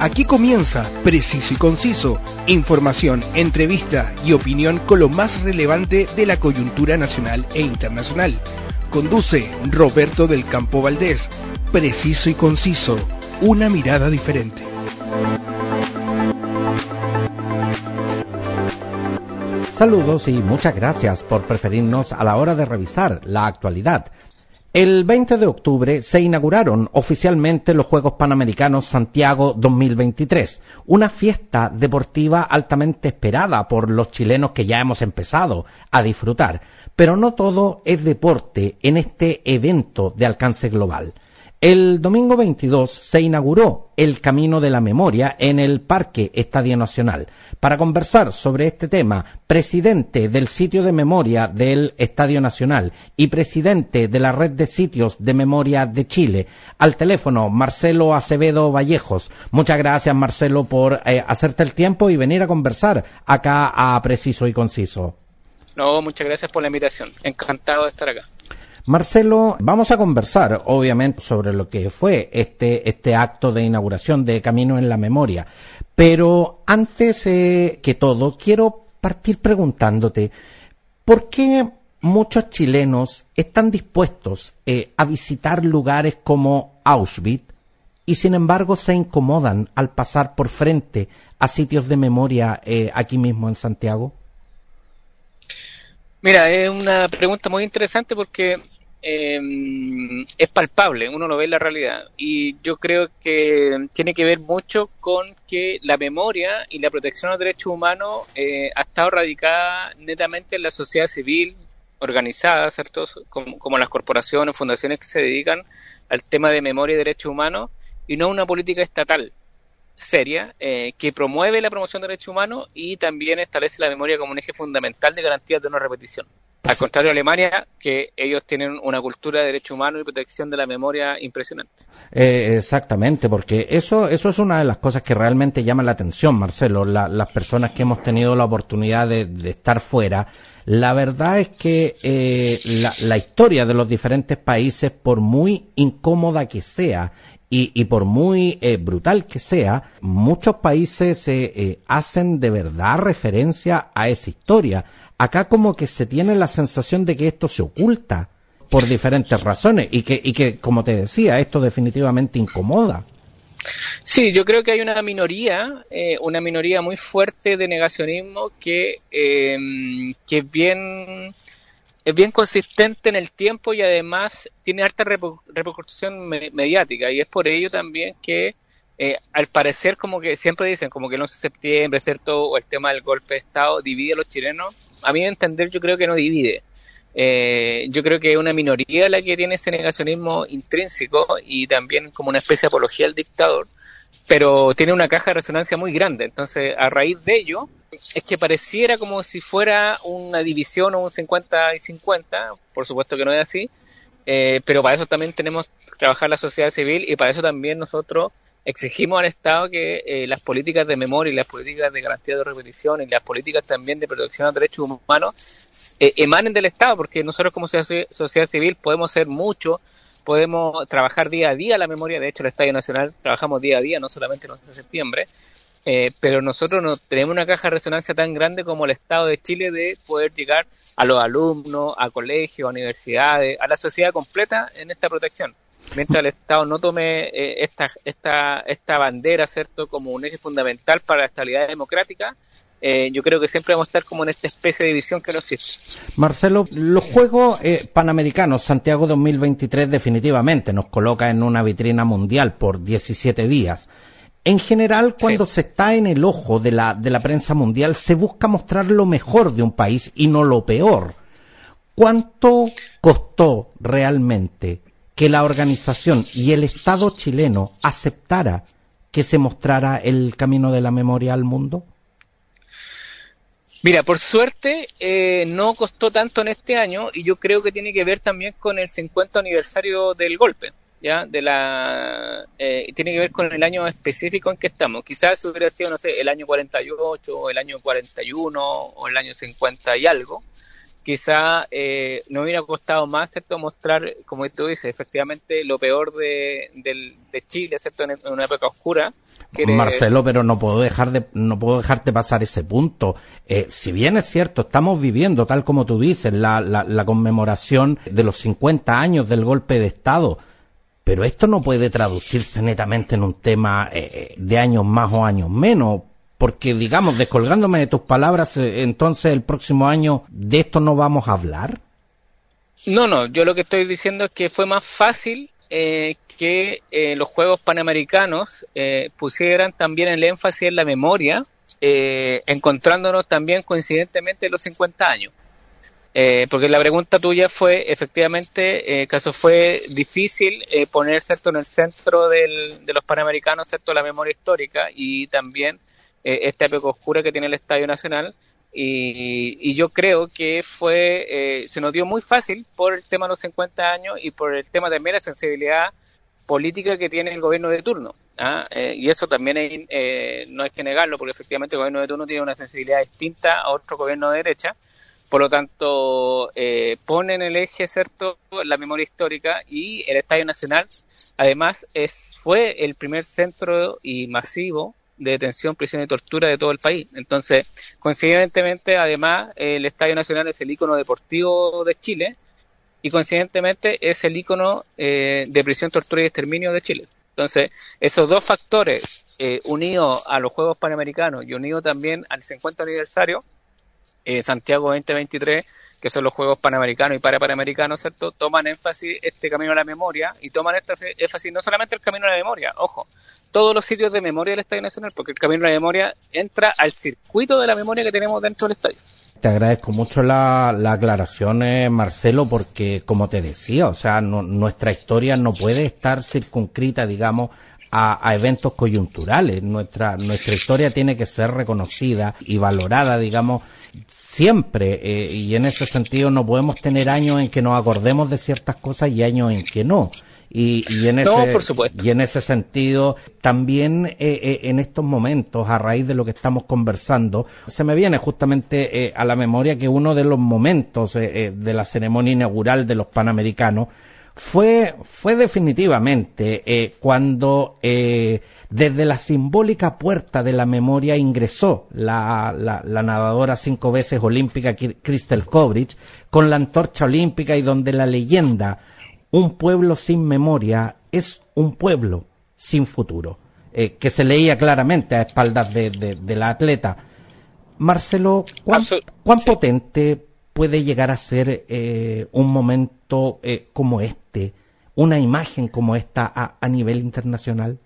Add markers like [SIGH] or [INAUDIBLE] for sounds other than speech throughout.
Aquí comienza Preciso y Conciso, información, entrevista y opinión con lo más relevante de la coyuntura nacional e internacional. Conduce Roberto del Campo Valdés. Preciso y Conciso, una mirada diferente. Saludos y muchas gracias por preferirnos a la hora de revisar la actualidad. El 20 de octubre se inauguraron oficialmente los Juegos Panamericanos Santiago 2023, una fiesta deportiva altamente esperada por los chilenos que ya hemos empezado a disfrutar. Pero no todo es deporte en este evento de alcance global. El domingo 22 se inauguró el Camino de la Memoria en el Parque Estadio Nacional. Para conversar sobre este tema, presidente del sitio de memoria del Estadio Nacional y presidente de la red de sitios de memoria de Chile, al teléfono Marcelo Acevedo Vallejos. Muchas gracias Marcelo por eh, hacerte el tiempo y venir a conversar acá a Preciso y Conciso. No, muchas gracias por la invitación. Encantado de estar acá. Marcelo, vamos a conversar obviamente sobre lo que fue este, este acto de inauguración de Camino en la Memoria, pero antes eh, que todo quiero partir preguntándote, ¿por qué muchos chilenos están dispuestos eh, a visitar lugares como Auschwitz y sin embargo se incomodan al pasar por frente a sitios de memoria eh, aquí mismo en Santiago? Mira, es una pregunta muy interesante porque eh, es palpable, uno lo ve la realidad. Y yo creo que tiene que ver mucho con que la memoria y la protección de los derechos humanos eh, ha estado radicada netamente en la sociedad civil organizada, ¿cierto? Como, las corporaciones, fundaciones que se dedican al tema de memoria y derechos humanos y no una política estatal seria eh, que promueve la promoción de derechos humanos y también establece la memoria como un eje fundamental de garantía de una repetición. Al contrario de Alemania, que ellos tienen una cultura de derechos humanos y protección de la memoria impresionante. Eh, exactamente, porque eso, eso es una de las cosas que realmente llama la atención, Marcelo. las personas que hemos tenido la oportunidad de, estar fuera, la verdad es que eh, la, historia de los diferentes países, por muy incómoda que sea y, por muy eh, brutal que sea, muchos países eh, hacen de verdad referencia a esa historia. Acá como que se tiene la sensación de que esto se oculta por diferentes razones y que, y que como te decía, esto definitivamente incomoda. Sí, yo creo que hay una minoría, eh, una minoría muy fuerte de negacionismo que, em, que es bien es bien consistente en el tiempo y además tiene alta repercusión mediática y es por ello también que eh, al parecer como que siempre dicen como que el 11 de septiembre, ¿cierto? O el tema del golpe de Estado divide a los chilenos. A mí entender yo creo que no divide. Eh, yo creo que es una minoría la que tiene ese negacionismo intrínseco y también como una especie de apología al dictador, pero tiene una caja de resonancia muy grande. Entonces, a raíz de ello, es que pareciera como si fuera una división o un 50 y 50, por supuesto que no es así, eh, pero para eso también tenemos que trabajar la sociedad civil y para eso también nosotros exigimos al Estado que eh, las políticas de memoria y las políticas de garantía de repetición y las políticas también de protección de derechos humanos eh, emanen del Estado, porque nosotros como sociedad civil podemos hacer mucho, podemos trabajar día a día la memoria, de hecho el Estadio Nacional trabajamos día a día, no solamente el 11 de septiembre, eh, pero nosotros no tenemos una caja de resonancia tan grande como el Estado de Chile de poder llegar a los alumnos, a colegios, a universidades, a la sociedad completa en esta protección. Mientras el Estado no tome eh, esta, esta, esta bandera, ¿cierto?, como un eje fundamental para la estabilidad democrática, eh, yo creo que siempre vamos a estar como en esta especie de división que no existe. Marcelo, los Juegos Panamericanos Santiago 2023 definitivamente nos coloca en una vitrina mundial por 17 días. En general, cuando se está en el ojo de la, de la prensa mundial, se busca mostrar lo mejor de un país y no lo peor. ¿Cuánto costó realmente que la organización y el Estado chileno aceptara que se mostrara el camino de la memoria al mundo? Mira, por suerte eh, no costó tanto en este año y yo creo que tiene que ver también con el 50 aniversario del golpe. ¿ya? De la, eh, tiene que ver con el año específico en que estamos. Quizás hubiera sido, no sé, el año 48, o el año 41, o el año 50 y algo. Quizá eh, no hubiera costado más, ¿cierto? Mostrar, como tú dices, efectivamente lo peor de, de Chile, ¿cierto? En, una época oscura. Marcelo, pero no puedo dejar de, no puedo dejarte pasar ese punto. Eh, si bien es cierto, estamos viviendo, tal como tú dices, la, la, la conmemoración de los 50 años del golpe de Estado, pero esto no puede traducirse netamente en un tema eh, eh, de años más o años menos, porque digamos, descolgándome de tus palabras, eh, entonces el próximo año de esto no vamos a hablar. No, no, yo lo que estoy diciendo es que fue más fácil que los Juegos Panamericanos pusieran también el énfasis en la memoria, encontrándonos también coincidentemente los 50 años. Eh, porque la pregunta tuya fue, efectivamente, eh, caso fue difícil eh, poner en el centro de los panamericanos cierto la memoria histórica y también eh, esta época oscura que tiene el Estadio Nacional. Y, yo creo que fue eh, se nos dio muy fácil por el tema de los 50 años y por el tema de mera sensibilidad política que tiene el gobierno de turno. ¿ah? y eso también no hay que negarlo, porque efectivamente el gobierno de turno tiene una sensibilidad distinta a otro gobierno de derecha. Por lo tanto, eh, pone en el eje, ¿cierto?, la memoria histórica y el Estadio Nacional, además, es, fue el primer centro y masivo de detención, prisión y tortura de todo el país. Entonces, coincidentemente, además, el Estadio Nacional es el icono deportivo de Chile y coincidentemente es el icono eh, de prisión, tortura y exterminio de Chile. Entonces, esos dos factores, eh, unidos a los Juegos Panamericanos y unidos también al 50 aniversario, eh, Santiago 2023, que son los Juegos Panamericanos y Parapanamericanos, ¿cierto? Toman énfasis este camino a la memoria y toman este énfasis no solamente el camino a la memoria, ojo, todos los sitios de memoria del Estadio Nacional, porque el camino a la memoria entra al circuito de la memoria que tenemos dentro del estadio. Te agradezco mucho la, la aclaración, Marcelo, porque como te decía, o sea, nuestra historia no puede estar circunscrita, digamos, a, a, eventos coyunturales. Nuestra, nuestra historia tiene que ser reconocida y valorada, digamos, siempre. Eh, y en ese sentido no podemos tener años en que nos acordemos de ciertas cosas y años en que no. Y, y, en ese, y en ese sentido, también eh, eh, en estos momentos, a raíz de lo que estamos conversando, se me viene justamente eh, a la memoria que uno de los momentos de la ceremonia inaugural de los Panamericanos fue, fue definitivamente eh, cuando eh, desde la simbólica puerta de la memoria ingresó la, la, la nadadora cinco veces olímpica Crystal Kovrich con la antorcha olímpica y donde la leyenda un pueblo sin memoria es un pueblo sin futuro, eh, que se leía claramente a espaldas de, de, de la atleta. Marcelo, ¿cuán, cuán potente puede llegar a ser eh, un momento eh, como este, una imagen como esta a, a, nivel internacional?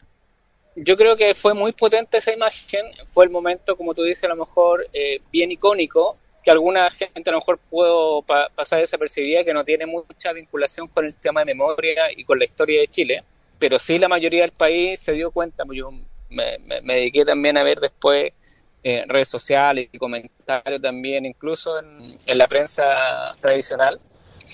Yo creo que fue muy potente esa imagen, fue el momento, como tú dices, a lo mejor eh, bien icónico, que alguna gente a lo mejor pudo pa pasar desapercibida, que no tiene mucha vinculación con el tema de memoria y con la historia de Chile, pero sí la mayoría del país se dio cuenta, pues yo me, me, dediqué también a ver después eh, redes sociales y comentarios también, incluso en la prensa tradicional.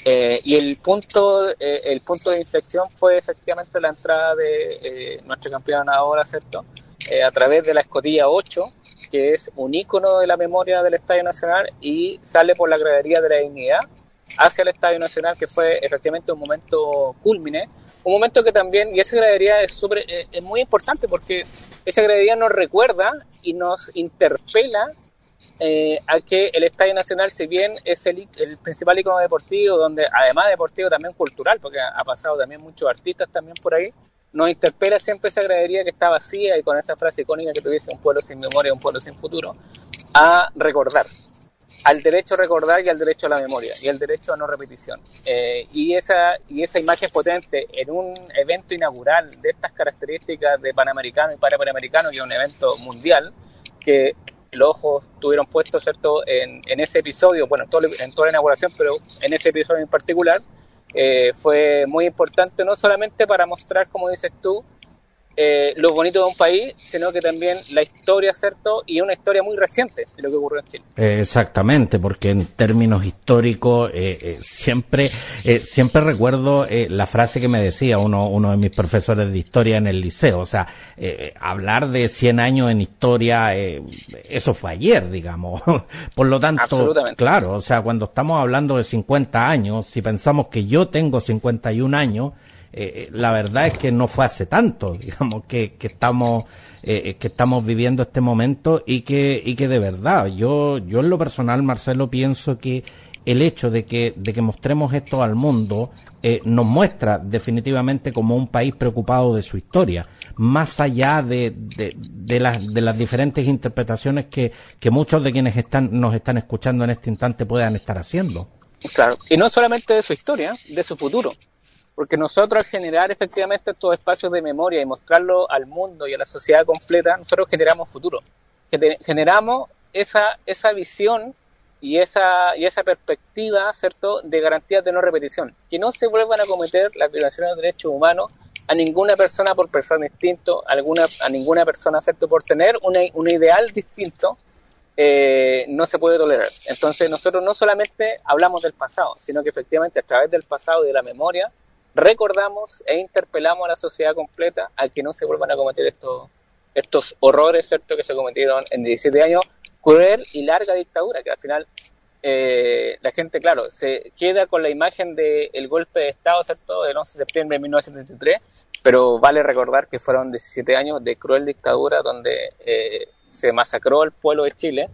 Eh, y el punto, eh, el punto de inflexión fue efectivamente la entrada de eh, nuestra campeona ahora, ¿cierto? Eh, a través de la escotilla 8, que es un ícono de la memoria del Estadio Nacional y sale por la gradería de la dignidad hacia el Estadio Nacional, que fue efectivamente un momento culmine, un momento que también, y esa gradería es, super, es muy importante porque esa gradería nos recuerda y nos interpela eh, a que el Estadio Nacional, si bien es el, el, principal icono deportivo, donde además deportivo también cultural, porque ha pasado también muchos artistas también por ahí, nos interpela siempre esa gradería que está vacía y con esa frase icónica que tuviese un pueblo sin memoria, un pueblo sin futuro, a recordar al derecho a recordar y al derecho a la memoria y al derecho a no repetición. Eh, y, esa, y esa imagen potente en un evento inaugural de estas características de Panamericano y para Panamericano, y un evento mundial, que los ojos tuvieron puesto ¿cierto? En, en ese episodio, bueno, en, todo, en toda la inauguración, pero en ese episodio en particular, eh, fue muy importante, no solamente para mostrar, como dices tú, eh, lo bonito de un país, sino que también la historia, ¿cierto? Y una historia muy reciente de lo que ocurrió en Chile. exactamente, porque en términos históricos eh, eh, siempre siempre recuerdo la frase que me decía uno, uno de mis profesores de historia en el liceo, o sea, hablar de 100 años en historia, eso fue ayer, digamos. [LAUGHS] Por lo tanto, claro, o sea, cuando estamos hablando de 50 años, si pensamos que yo tengo 51 años, eh, la verdad es que no fue hace tanto, [LAUGHS] digamos, que, que estamos eh, que estamos viviendo este momento y que y que de verdad yo yo en lo personal Marcelo pienso que el hecho de que de que mostremos esto al mundo eh, nos muestra definitivamente como un país preocupado de su historia más allá de, de, de, las, de las diferentes interpretaciones que, que muchos de quienes están, nos están escuchando en este instante puedan estar haciendo. Claro, y no solamente de su historia, de su futuro. Porque nosotros al generar efectivamente estos espacios de memoria y mostrarlo al mundo y a la sociedad completa, nosotros generamos futuro. Generamos esa, esa visión y esa, y esa perspectiva, ¿cierto?, de garantías de no repetición. Que no se vuelvan a cometer las violaciones de derechos humanos a ninguna persona por pensar distinto, a, alguna, a ninguna persona, ¿cierto?, por tener un ideal distinto, eh, no se puede tolerar. Entonces nosotros no solamente hablamos del pasado, sino que efectivamente a través del pasado y de la memoria recordamos e interpelamos a la sociedad completa a que no se vuelvan a cometer estos, estos horrores ¿cierto? que se cometieron en 17 años, cruel y larga dictadura, que al final eh, la gente, claro, se queda con la imagen del golpe de Estado ¿cierto? del 11 de septiembre de 1973, pero vale recordar que fueron 17 años de cruel dictadura donde eh, se masacró al pueblo de Chile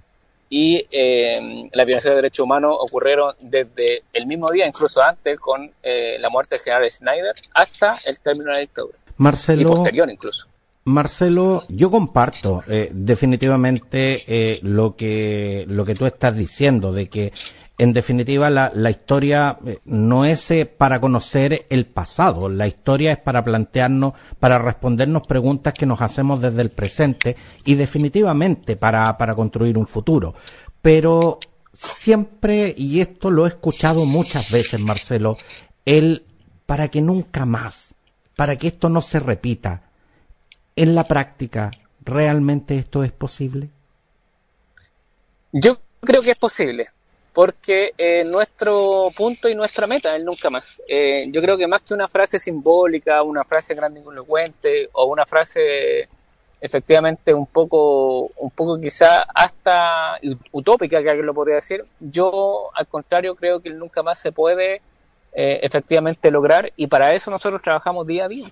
y eh, las violaciones de derechos humanos ocurrieron desde el mismo día, incluso antes, con eh, la muerte del general Schneider, hasta el término de la dictadura. Marcelo, y posterior incluso. Marcelo, yo comparto eh, definitivamente eh, lo que lo que tú estás diciendo de que en definitiva la, la historia eh, no es para conocer el pasado, la historia es para plantearnos, para respondernos preguntas que nos hacemos desde el presente y definitivamente para, para construir un futuro. Pero siempre, y esto lo he escuchado muchas veces, Marcelo, el para que nunca más, para que esto no se repita, en la práctica, ¿realmente esto es posible? Yo creo que es posible, porque eh, nuestro punto y nuestra meta es nunca más. Eh, yo creo que más que una frase simbólica, una frase grandilocuente o una frase efectivamente un poco, un poco quizá hasta utópica, que alguien lo podría decir, yo al contrario creo que el nunca más se puede eh, efectivamente lograr y para eso nosotros trabajamos día a día.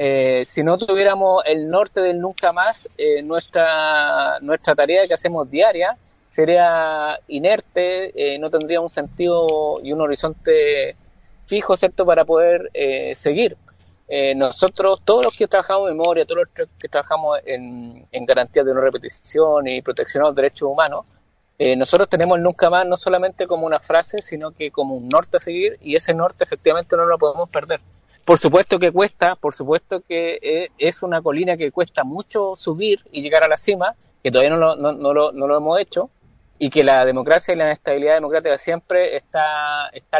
Eh, si no tuviéramos el norte del nunca más, eh, nuestra, nuestra tarea que hacemos diaria sería inerte, eh, no tendría un sentido y un horizonte fijo, ¿cierto?, para poder eh, seguir. Nosotros, todos los que trabajamos en memoria, todos los que trabajamos en, en garantías de no repetición y protección de los derechos humanos, nosotros tenemos el nunca más no solamente como una frase, sino que como un norte a seguir y ese norte efectivamente no lo podemos perder. Por supuesto que cuesta, por supuesto que eh, es una colina que cuesta mucho subir y llegar a la cima, que todavía no lo, no, lo, no lo hemos hecho, y que la democracia y la estabilidad democrática siempre está, está,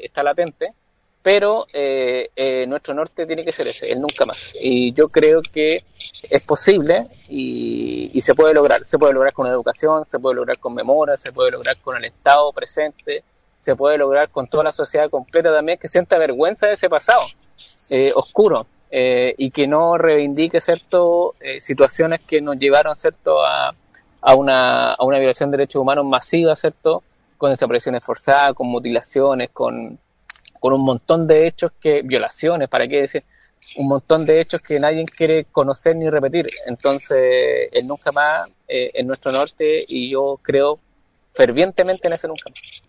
está latente, pero eh, eh, nuestro norte tiene que ser ese, el nunca más. Y yo creo que es posible y, y, se puede lograr. Se puede lograr con educación, se puede lograr con memoria, se puede lograr con el Estado presente, se puede lograr con toda la sociedad completa también que sienta vergüenza de ese pasado eh, oscuro eh, y que no reivindique cierto eh, situaciones que nos llevaron cierto a, a, una, a una violación de derechos humanos masiva cierto con desapariciones forzadas con mutilaciones con, con un montón de hechos que violaciones para qué decir un montón de hechos que nadie quiere conocer ni repetir. Entonces el nunca más eh, en nuestro norte y yo creo fervientemente en ese nunca más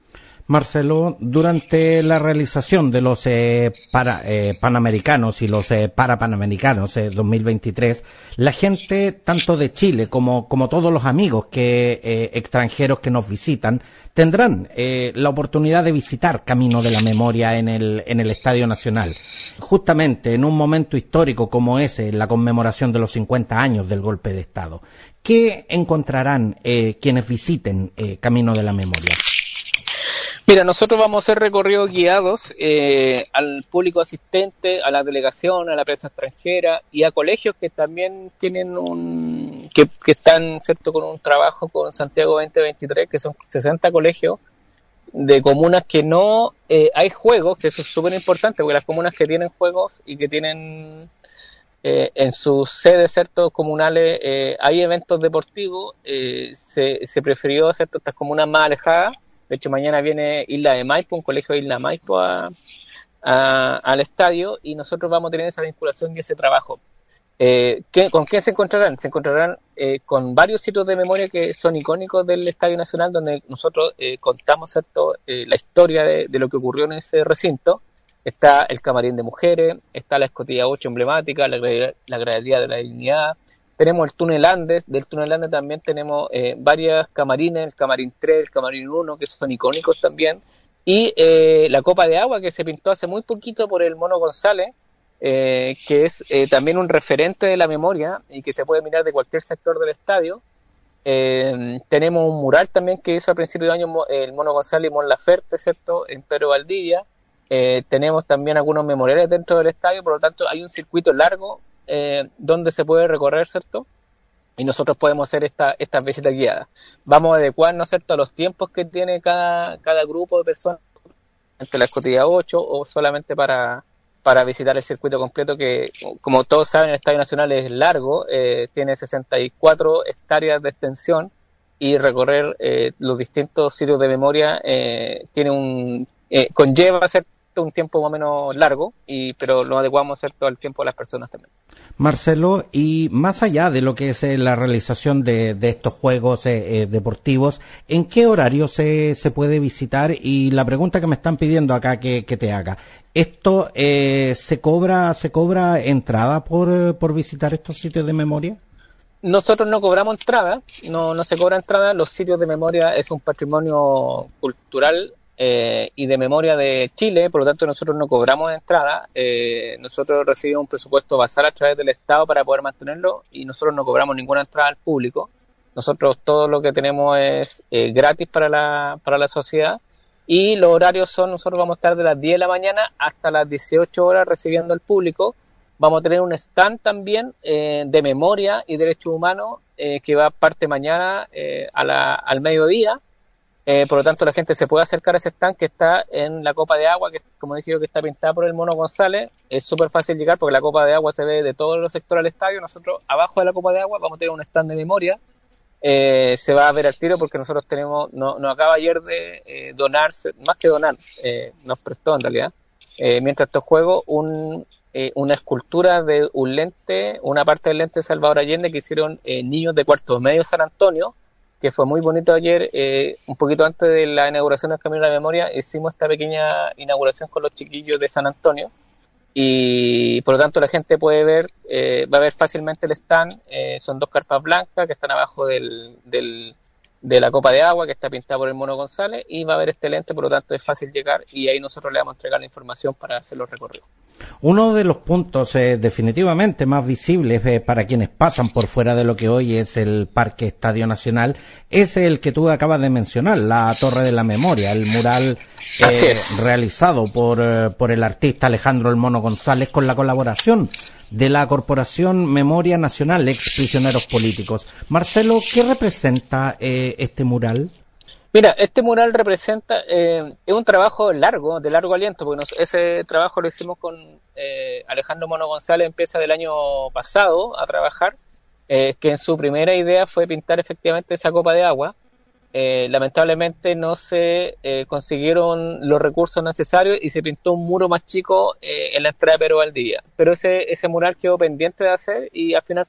Marcelo, durante la realización de los eh, para, eh, panamericanos y los eh, parapanamericanos 2023, la gente tanto de Chile como, como todos los amigos que extranjeros que nos visitan tendrán la oportunidad de visitar Camino de la Memoria en el, en el Estadio Nacional. Justamente en un momento histórico como ese, la conmemoración de los 50 años del golpe de Estado. ¿Qué encontrarán quienes visiten Camino de la Memoria? Mira, nosotros vamos a hacer recorridos guiados eh, al público asistente, a la delegación, a la prensa extranjera y a colegios que también tienen un que, están cierto con un trabajo con Santiago 2023, que son 60 colegios de comunas que no eh, hay juegos, que eso es súper importante, porque las comunas que tienen juegos y que tienen eh, en sus sedes ciertos comunales hay eventos deportivos, se, se prefirió hacer estas comunas más alejadas de hecho, mañana viene Isla de Maipo, un colegio de Isla de Maipo al estadio y nosotros vamos a tener esa vinculación y ese trabajo. Eh, ¿Con qué se encontrarán? Se encontrarán eh, con varios sitios de memoria que son icónicos del Estadio Nacional, donde nosotros eh, contamos ¿cierto? la historia de, lo que ocurrió en ese recinto. Está el camarín de mujeres, está la escotilla 8 emblemática, la, la gradería de la dignidad, tenemos el túnel Andes, del túnel Andes también tenemos eh, varias camarines, el camarín 3, el camarín 1, que son icónicos también, y eh, la copa de agua que se pintó hace muy poquito por el Mono González, eh, que es también un referente de la memoria y que se puede mirar de cualquier sector del estadio. tenemos un mural también que hizo a principio de año el Mono González y Mon Laferte, ¿cierto? En Pedro Valdivia. tenemos también algunos memoriales dentro del estadio, por lo tanto hay un circuito largo eh, donde se puede recorrer, ¿cierto? Y nosotros podemos hacer esta, estas visitas guiadas. Vamos a adecuarnos, ¿cierto?, a los tiempos que tiene cada, grupo de personas, entre la escotilla 8 o solamente para, para visitar el circuito completo que, como todos saben, el Estadio Nacional es largo, eh, tiene 64 hectáreas de extensión y recorrer eh, los distintos sitios de memoria eh, tiene un eh, conlleva ¿cierto? Un tiempo más o menos largo, y, pero lo adecuamos ¿cierto? al tiempo de las personas también. Marcelo, y más allá de lo que es eh, la realización de, estos juegos eh, eh, deportivos, ¿en qué horario se, se, puede visitar? Y la pregunta que me están pidiendo acá que, te haga, ¿esto se cobra se cobra entrada por, por visitar estos sitios de memoria? Nosotros no cobramos entrada, no, no se cobra entrada, los sitios de memoria es un patrimonio cultural eh, y de memoria de Chile, por lo tanto nosotros no cobramos entrada, eh, nosotros recibimos un presupuesto basal a través del Estado para poder mantenerlo y nosotros no cobramos ninguna entrada al público. Nosotros todo lo que tenemos es eh, gratis para la, para la sociedad y los horarios son, nosotros vamos a estar de las 10 de la mañana hasta las 18 horas recibiendo al público. Vamos a tener un stand también de memoria y derechos humanos que va parte mañana a la, al mediodía eh, por lo tanto, la gente se puede acercar a ese stand que está en la copa de agua, que como dije yo, que está pintada por el Mono González. Es súper fácil llegar porque la copa de agua se ve de todos los sectores del estadio. Nosotros, abajo de la copa de agua, vamos a tener un stand de memoria. Eh, se va a ver al tiro porque nosotros tenemos, no, nos acaba ayer de eh, donar, más que donar, nos prestó en realidad, mientras estos juegos, un, una escultura de un lente, una parte del lente de Salvador Allende que hicieron niños de cuarto medio San Antonio que fue muy bonito ayer, eh, un poquito antes de la inauguración del Camino de la Memoria, hicimos esta pequeña inauguración con los chiquillos de San Antonio y por lo tanto la gente puede ver, eh, va a ver fácilmente el stand, eh, son dos carpas blancas que están abajo del, del, de la copa de agua que está pintada por el Mono González y va a haber este lente, por lo tanto es fácil llegar y ahí nosotros le vamos a entregar la información para hacer los recorridos. Uno de los puntos eh, definitivamente más visibles eh, para quienes pasan por fuera de lo que hoy es el Parque Estadio Nacional es el que tú acabas de mencionar, la Torre de la Memoria, el mural eh, realizado por, por el artista Alejandro El Mono González con la colaboración de la Corporación Memoria Nacional, ex prisioneros políticos. Marcelo, ¿qué representa este mural? Mira, este mural representa, eh, es un trabajo largo, de largo aliento, porque ese trabajo lo hicimos con eh, Alejandro Mono González, empieza del año pasado a trabajar, eh, que en su primera idea fue pintar efectivamente esa copa de agua. Lamentablemente no se consiguieron los recursos necesarios y se pintó un muro más chico en la entrada de Perú. Pero ese, ese mural quedó pendiente de hacer y al final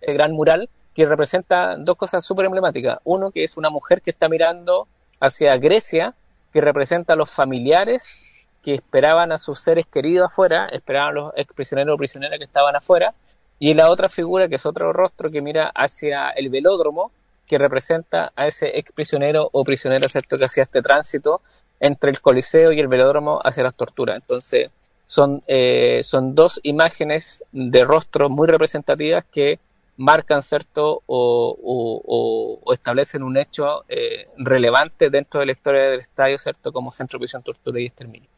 el gran mural que representa dos cosas súper emblemáticas. Uno, que es una mujer que está mirando hacia Grecia, que representa a los familiares que esperaban a sus seres queridos afuera, esperaban a los ex prisioneros o prisioneras que estaban afuera, y la otra figura, que es otro rostro que mira hacia el velódromo, que representa a ese ex prisionero o prisionera, ¿cierto?, que hacía este tránsito entre el Coliseo y el velódromo hacia las torturas. Entonces, son, eh, son dos imágenes de rostro muy representativas que marcan, ¿cierto? O, establecen un hecho eh, relevante dentro de la historia del estadio, ¿cierto? Como centro de prisión, tortura y exterminio.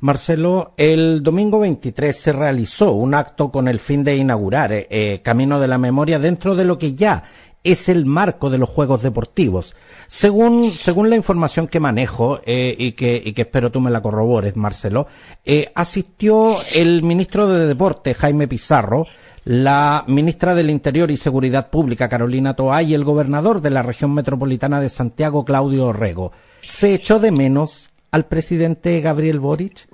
Marcelo, el domingo 23 se realizó un acto con el fin de inaugurar eh, Camino de la Memoria dentro de lo que ya es el marco de los Juegos Deportivos. Según, según la información que manejo eh, y, que, y que espero tú me la corrobores, Marcelo, asistió el ministro de Deporte, Jaime Pizarro, la ministra del Interior y Seguridad Pública, Carolina Toá, y el gobernador de la región metropolitana de Santiago, Claudio Orrego. ¿Se echó de menos al presidente Gabriel Boric?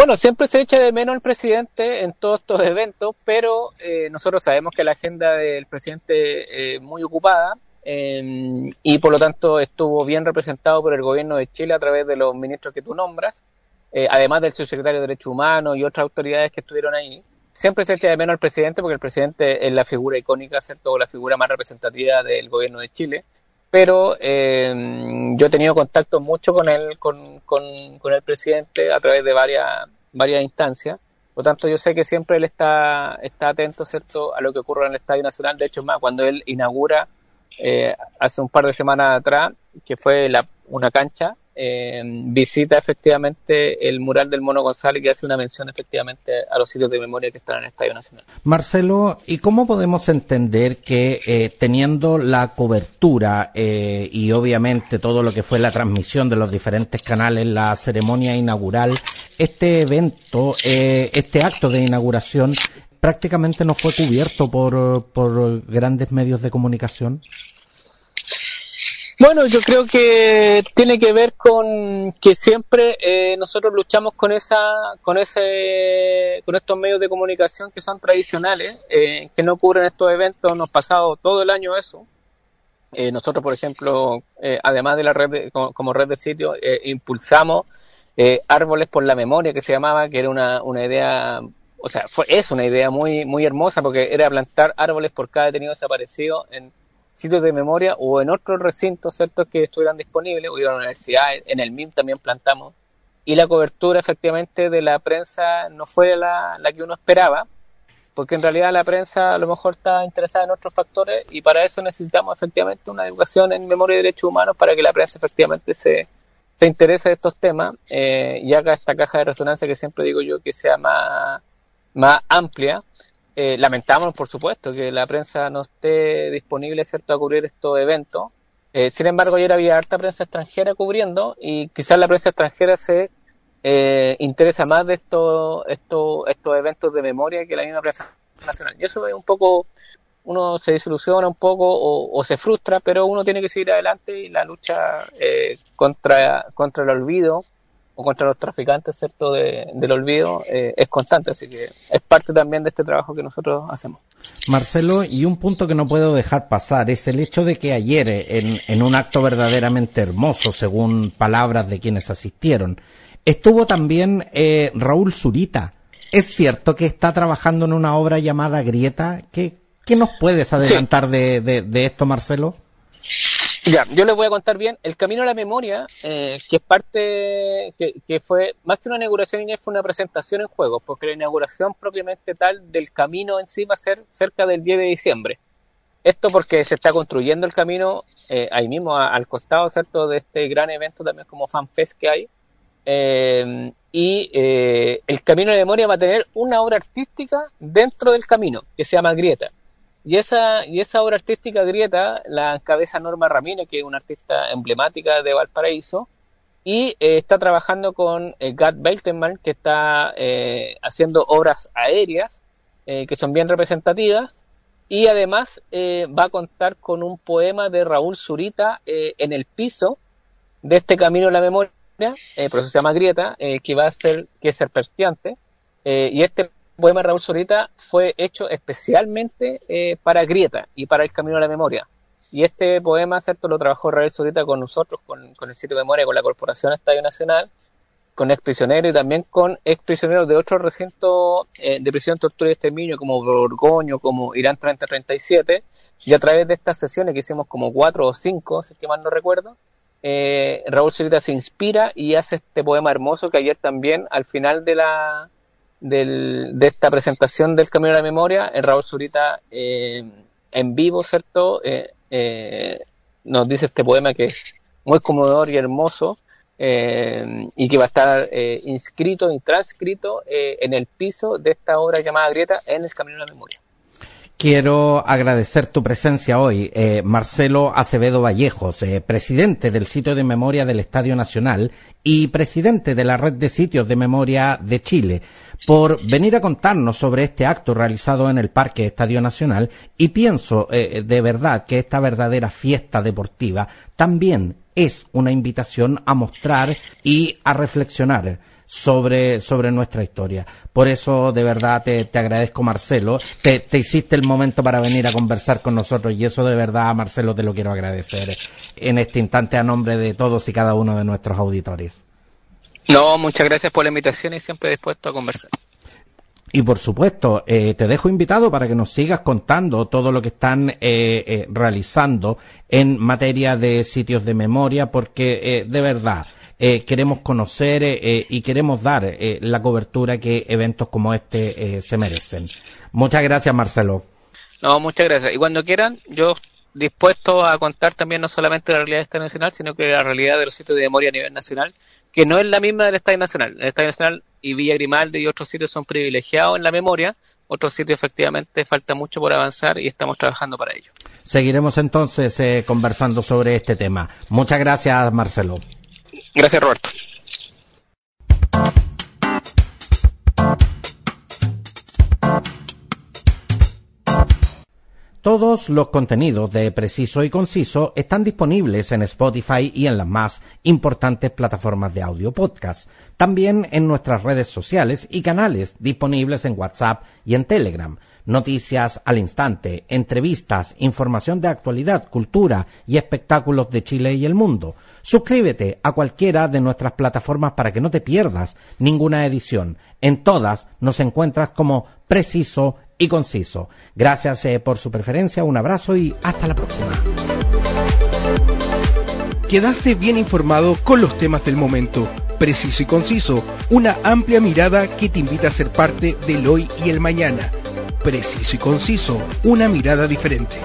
Bueno, siempre se echa de menos al presidente en todos estos eventos, pero eh, nosotros sabemos que la agenda del presidente es muy ocupada em, y por lo tanto estuvo bien representado por el gobierno de Chile a través de los ministros que tú nombras, eh, además del subsecretario de Derechos Humanos y otras autoridades que estuvieron ahí. Siempre se echa de menos al presidente porque el presidente es la figura icónica, ¿cierto? O la figura más representativa del gobierno de Chile pero eh, yo he tenido contacto mucho con él, con, con, el presidente a través de varias, varias instancias. Por tanto, yo sé que siempre él está, está atento, ¿cierto?, a lo que ocurre en el Estadio Nacional. De hecho, más, cuando él inaugura eh, hace un par de semanas atrás, que fue la, una cancha, eh, visita efectivamente el mural del Mono González que hace una mención efectivamente a los sitios de memoria que están en el Estadio Nacional. Marcelo, ¿y cómo podemos entender que eh, teniendo la cobertura eh, y obviamente todo lo que fue la transmisión de los diferentes canales, la ceremonia inaugural, este evento, este acto de inauguración prácticamente no fue cubierto por, por grandes medios de comunicación? Bueno, yo creo que tiene que ver con que siempre eh, nosotros luchamos con esa, con ese, con estos medios de comunicación que son tradicionales, eh, que no cubren estos eventos. Nos ha pasado todo el año eso. Eh, nosotros, por ejemplo, además de la red, como, red de sitios, impulsamos árboles por la memoria, que se llamaba, que era una, una idea, o sea, fue, es una idea muy, muy hermosa porque era plantar árboles por cada detenido desaparecido en sitios de memoria o en otros recintos, ¿cierto?, que estuvieran disponibles, o en la universidad, en el MIM también plantamos, y la cobertura efectivamente de la prensa no fue la, la que uno esperaba, porque en realidad la prensa a lo mejor está interesada en otros factores y para eso necesitamos efectivamente una educación en memoria y derechos humanos para que la prensa efectivamente se, se interese de estos temas eh, y haga esta caja de resonancia que siempre digo yo que sea más, más amplia eh, lamentamos, por supuesto, que la prensa no esté disponible, ¿cierto?, a cubrir estos eventos. Eh, sin embargo, ayer había harta prensa extranjera cubriendo y quizás la prensa extranjera se eh, interesa más de estos, estos, estos eventos de memoria que la misma prensa nacional. Y eso es un poco, uno se disoluciona un poco o, se frustra, pero uno tiene que seguir adelante y la lucha eh, contra, contra el olvido contra los traficantes, ¿cierto?, del olvido eh, es constante, así que es parte también de este trabajo que nosotros hacemos. Marcelo, y un punto que no puedo dejar pasar es el hecho de que ayer, en, en un acto verdaderamente hermoso, según palabras de quienes asistieron, estuvo también eh, Raúl Zurita. ¿Es cierto que está trabajando en una obra llamada Grieta? ¿Qué, qué nos puedes adelantar de, de esto, Marcelo? Ya, yo les voy a contar bien. El Camino a la Memoria, eh, que es parte, que, fue, más que una inauguración, fue una presentación en juegos, porque la inauguración propiamente tal del camino en sí va a ser cerca del 10 de diciembre. Esto porque se está construyendo el camino eh, ahí mismo, al costado, ¿cierto?, de este gran evento también como FanFest que hay. Eh, y el Camino a la Memoria va a tener una obra artística dentro del camino, que se llama Grieta. Y esa, y esa obra artística grieta la encabeza Norma Ramírez, que es una artista emblemática de Valparaíso, y eh, está trabajando con eh, Gad Beltenman, que está eh, haciendo obras aéreas, que son bien representativas, y además va a contar con un poema de Raúl Zurita en el piso de este Camino a la Memoria, por eso se llama Grieta, que va a ser, que es serpenteante, y este poema de Raúl Zurita fue hecho especialmente eh, para Grieta y para el Camino a la Memoria. Y este poema, ¿cierto? Lo trabajó Raúl Zurita con nosotros, con, el sitio de memoria, con la Corporación Estadio Nacional, con exprisioneros y también con exprisioneros de otros recintos eh, de prisión, tortura y exterminio, como Borgoño, como Irán 3037. Y a través de estas sesiones que hicimos como cuatro o cinco, si es que mal no recuerdo, eh, Raúl Zurita se inspira y hace este poema hermoso que ayer también, al final de la, del, de esta presentación del Camino a la Memoria, el Raúl Zurita eh, en vivo, ¿cierto? Eh, eh, nos dice este poema que es muy conmovedor y hermoso y que va a estar inscrito y transcrito en el piso de esta obra llamada Grieta en el Camino a la Memoria. Quiero agradecer tu presencia hoy, eh, Marcelo Acevedo Vallejos, eh, presidente del sitio de memoria del Estadio Nacional y presidente de la red de sitios de memoria de Chile, por venir a contarnos sobre este acto realizado en el Parque Estadio Nacional y pienso eh, de verdad que esta verdadera fiesta deportiva también es una invitación a mostrar y a reflexionar sobre, sobre nuestra historia. Por eso, de verdad, te, te agradezco, Marcelo. Te, te, hiciste el momento para venir a conversar con nosotros y eso de verdad, Marcelo, te lo quiero agradecer en este instante a nombre de todos y cada uno de nuestros auditores. No, muchas gracias por la invitación y siempre dispuesto a conversar. Y por supuesto, eh, te dejo invitado para que nos sigas contando todo lo que están eh, eh, realizando en materia de sitios de memoria, porque eh, de verdad, eh, queremos conocer y queremos dar eh, la cobertura que eventos como este eh, se merecen. Muchas gracias, Marcelo. No, muchas gracias. Y cuando quieran, yo dispuesto a contar también no solamente la realidad internacional, sino que la realidad de los sitios de memoria a nivel nacional, que no es la misma del Estadio Nacional. El Estadio Nacional y Villa Grimaldi y otros sitios son privilegiados en la memoria, otros sitios efectivamente falta mucho por avanzar y estamos trabajando para ello. Seguiremos entonces eh, conversando sobre este tema. Muchas gracias, Marcelo. Gracias, Roberto. Todos los contenidos de Preciso y Conciso están disponibles en Spotify y en las más importantes plataformas de audio podcast. También en nuestras redes sociales y canales disponibles en WhatsApp y en Telegram noticias al instante, entrevistas, información de actualidad, cultura y espectáculos de Chile y el mundo. Suscríbete a cualquiera de nuestras plataformas para que no te pierdas ninguna edición. En todas nos encuentras como preciso y conciso. Gracias eh, por su preferencia, un abrazo y hasta la próxima. Quedaste bien informado con los temas del momento. Preciso y conciso, una amplia mirada que te invita a ser parte del hoy y el mañana. Preciso y conciso, una mirada diferente.